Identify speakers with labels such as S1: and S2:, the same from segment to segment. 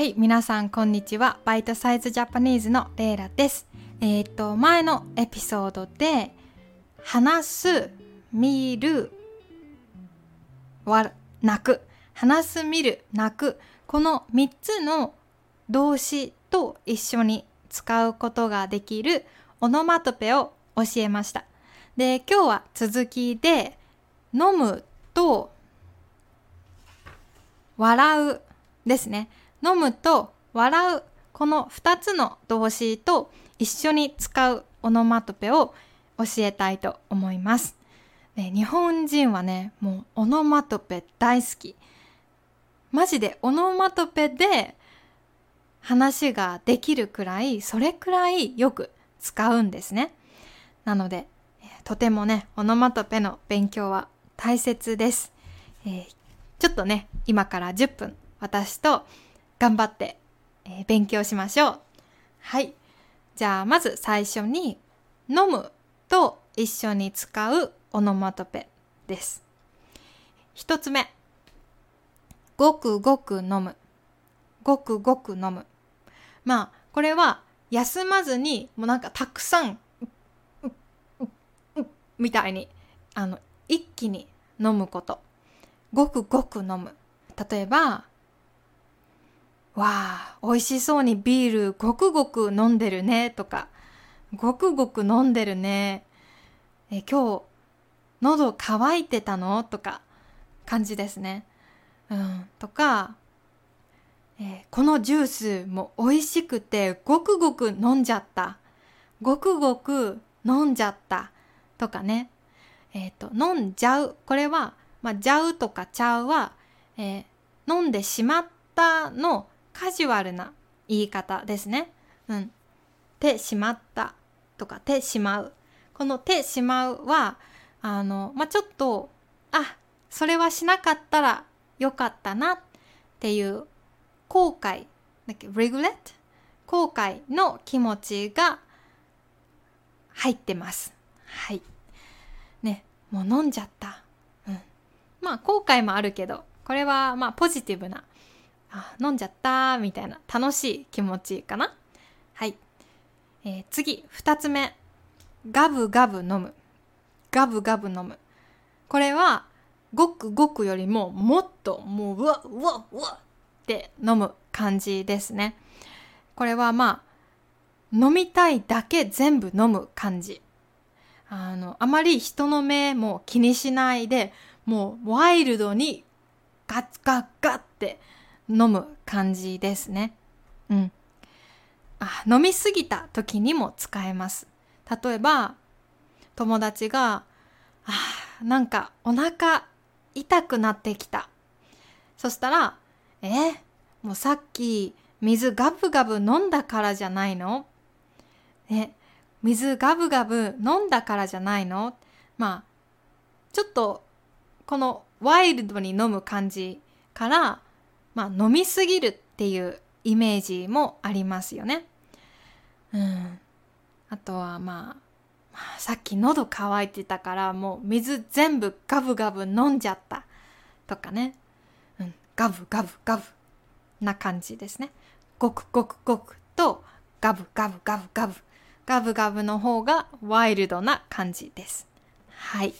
S1: はい、皆さんこんにちは。バイトサイズジャパニーズのレイラです。えっ、と、前のエピソードで、話す、見る、わ泣く。話す、見る、泣く。この3つの動詞と一緒に使うことができるオノマトペを教えました。で、今日は続きで、飲むと笑うですね。飲むと笑う。この2つの動詞と一緒に使うオノマトペを教えたいと思います。で日本人はね、もうオノマトペ大好き。マジでオノマトペで話ができるくらい、それくらいよく使うんですね。なので、とてもね、オノマトペの勉強は大切です。えーちょっとね、今から10分、私と頑張って、えー勉強しましょう。はい。じゃあ、まず最初に、飲むと一緒に使うオノマトペです。一つ目。ごくごく飲む。ごくごく飲む。まあ、これは休まずに、もうなんかたくさん、みたいに、あの、一気に飲むこと。ごくごく飲む。例えば、わあ、美味しそうにビールごくごく飲んでるねとか、ごくごく飲んでるね。え、今日、喉乾いてたのとか、感じですね。うん、とか、えーこのジュースも美味しくてごくごく飲んじゃった。ごくごく飲んじゃった。とかね。えっ、と、飲んじゃう。これは、まあ、じゃうとかちゃうは、えー飲んでしまったのカジュアルな言い方ですね。うん。てしまったとか、てしまう。このてしまうは、あの、まあ、ちょっと、あ、それはしなかったらよかったなっていう後悔、だっけ、regret? 後悔の気持ちが入ってます。はい。ね、もう飲んじゃった。うん。まあ、後悔もあるけど、これはまあ、ポジティブな、あ、飲んじゃったみたいな楽しい気持ちかな。はい。えー次、二つ目。ガブガブ飲む。ガブガブ飲む。これは、ごくごくよりももっともううわうわうわって飲む感じですね。これはまあ、飲みたいだけ全部飲む感じ。あの、あまり人の目も気にしないで、もうワイルドにガッガッガッって飲む感じですね。うん。あ、飲みすぎた時にも使えます。例えば、友達が、あなんかお腹痛くなってきた。そしたら、えもうさっき水ガブガブ飲んだからじゃないの？え、水ガブガブ飲んだからじゃないの？まあ、ちょっとこのワイルドに飲む感じから、まあ飲みすぎるっていうイメージもありますよね。うん。あとはまあ、まあさっき喉乾いてたからもう水全部ガブガブ飲んじゃったとかね。うん。ガブガブガブな感じですね。ごくごくごくとガブガブガブガブ。ガブガブの方がワイルドな感じです。はい。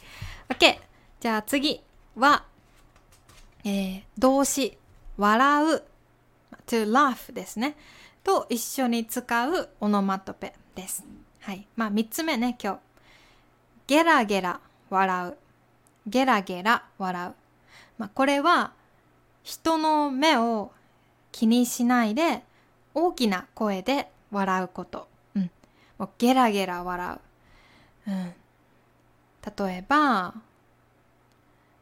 S1: OK。じゃあ次は、えー動詞、笑う、to laugh ですね。と一緒に使うオノマトペです。はい。まあ三つ目ね、今日。ゲラゲラ笑う。ゲラゲラ笑う。まあこれは人の目を気にしないで大きな声で笑うこと。うん。もうゲラゲラ笑う。うん。例えば、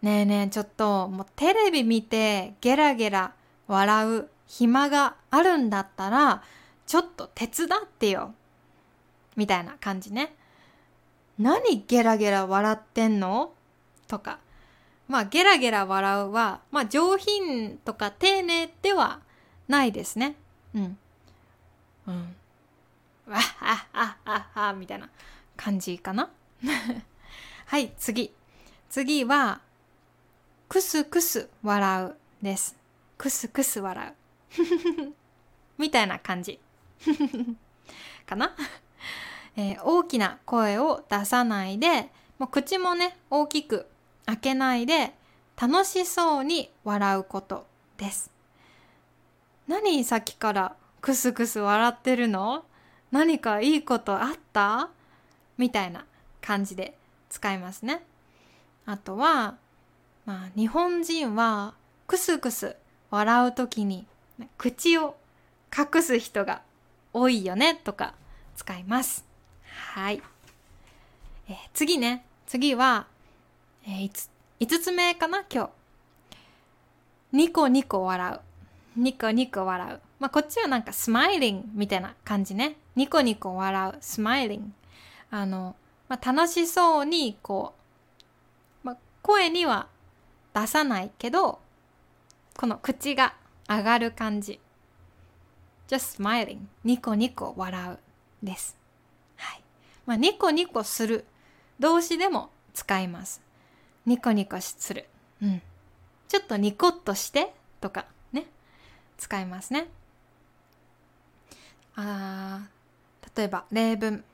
S1: ねえねえちょっともうテレビ見てゲラゲラ笑う暇があるんだったらちょっと手伝ってよ。みたいな感じね。何ゲラゲラ笑ってんの？とか。まあゲラゲラ笑うは、まあ上品とか丁寧ではないですね。うん。うん。わっはっはっはっはみたいな感じかな。はい、次。次は、くすくす笑うです。くすくす笑う。みたいな感じ。かな、えー、大きな声を出さないでもう口もね大きく開けないで楽しそうに笑うことです。何さっきからクスクス笑ってるの？何かいいことあった？みたいな感じで使いますね。あとはまあ日本人はクスクス笑う時に口を隠す人が多いよねとか使います。はい、えー、次ね。次は、えー、5, 5つ目かな今日。ニコニコ笑う。ニコニコ笑う。まあこっちはなんかスマイリングみたいな感じね。ニコニコ笑う。スマイリン。グあの、まあ、楽しそうにこう、まあ、声には出さないけどこの口が上がる感じ just smiling ニコニコ笑うです。はい。まあ、ニコニコする動詞でも使います。ニコニコする。うん。ちょっとニコッとしてとかね。使いますね。あ例えば例文。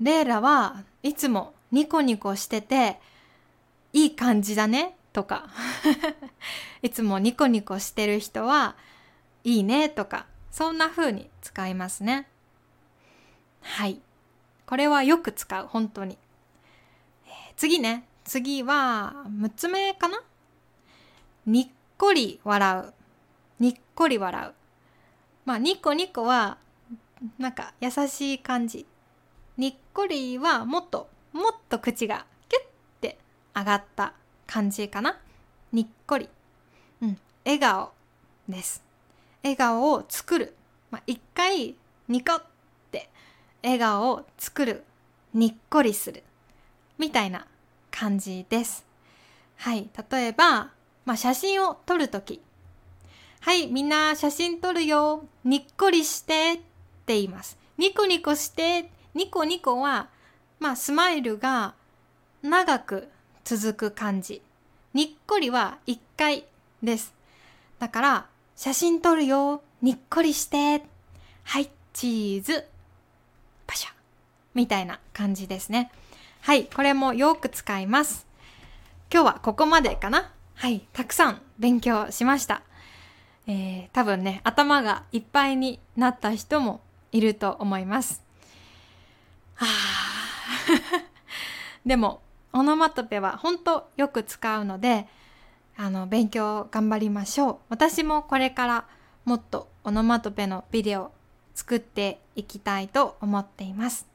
S1: レイラはいつもニコニコしてていい感じだねとか。いつもニコニコしてる人はいいねとかそんな風に使いますね。はい。これはよく使う本当に、えー、次ね。次は6つ目かな？にっこり笑う。にっこり笑う。まあニコニコはなんか優しい感じ。にっこりはもっともっと口がキュッて上がった。感じかな？にっこりうん笑顔です笑顔を作る。まあ、一回ニコって笑顔を作る。にっこりする。みたいな感じです。はい。例えば、まあ、写真を撮るとき。はい、みんな写真撮るよ。にっこりしてって言います。ニコニコして。ニコニコは、まあ、スマイルが長く続く感じ。にっこりは一回です。だから、写真撮るよ。にっこりして。はい、チーズ。パシャ。みたいな感じですね。はい、これもよく使います。今日はここまでかなはい、たくさん勉強しました。えー、多分ね、頭がいっぱいになった人もいると思います。あ でも、オノマトペは本当よく使うので、あの勉強頑張りましょう。私もこれからもっとオノマトペのビデオ作っていきたいと思っています、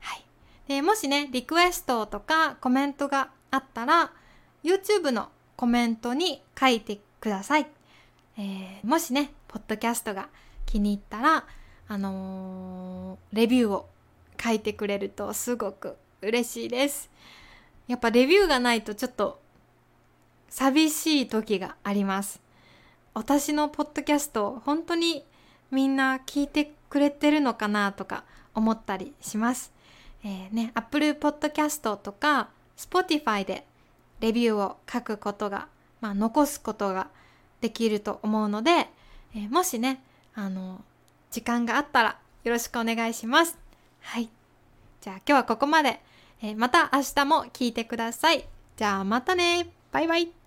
S1: はい、でもしねリクエストとかコメントがあったら YouTube のコメントに書いてください、えー、もしねポッドキャストが気に入ったらあのー、レビューを書いてくれるとすごく嬉しいです。やっぱレビューがないとちょっと寂しい時があります。私のポッドキャスト本当にみんな聞いてくれてるのかなとか思ったりします。えー、ね、Apple Podcast とか Spotify でレビューを書くことが、まあ、残すことができると思うので、えー、もしね、あの、時間があったらよろしくお願いします。はい。じゃあ今日はここまで。え、また明日も聞いてください。じゃあまたね。バイバイ。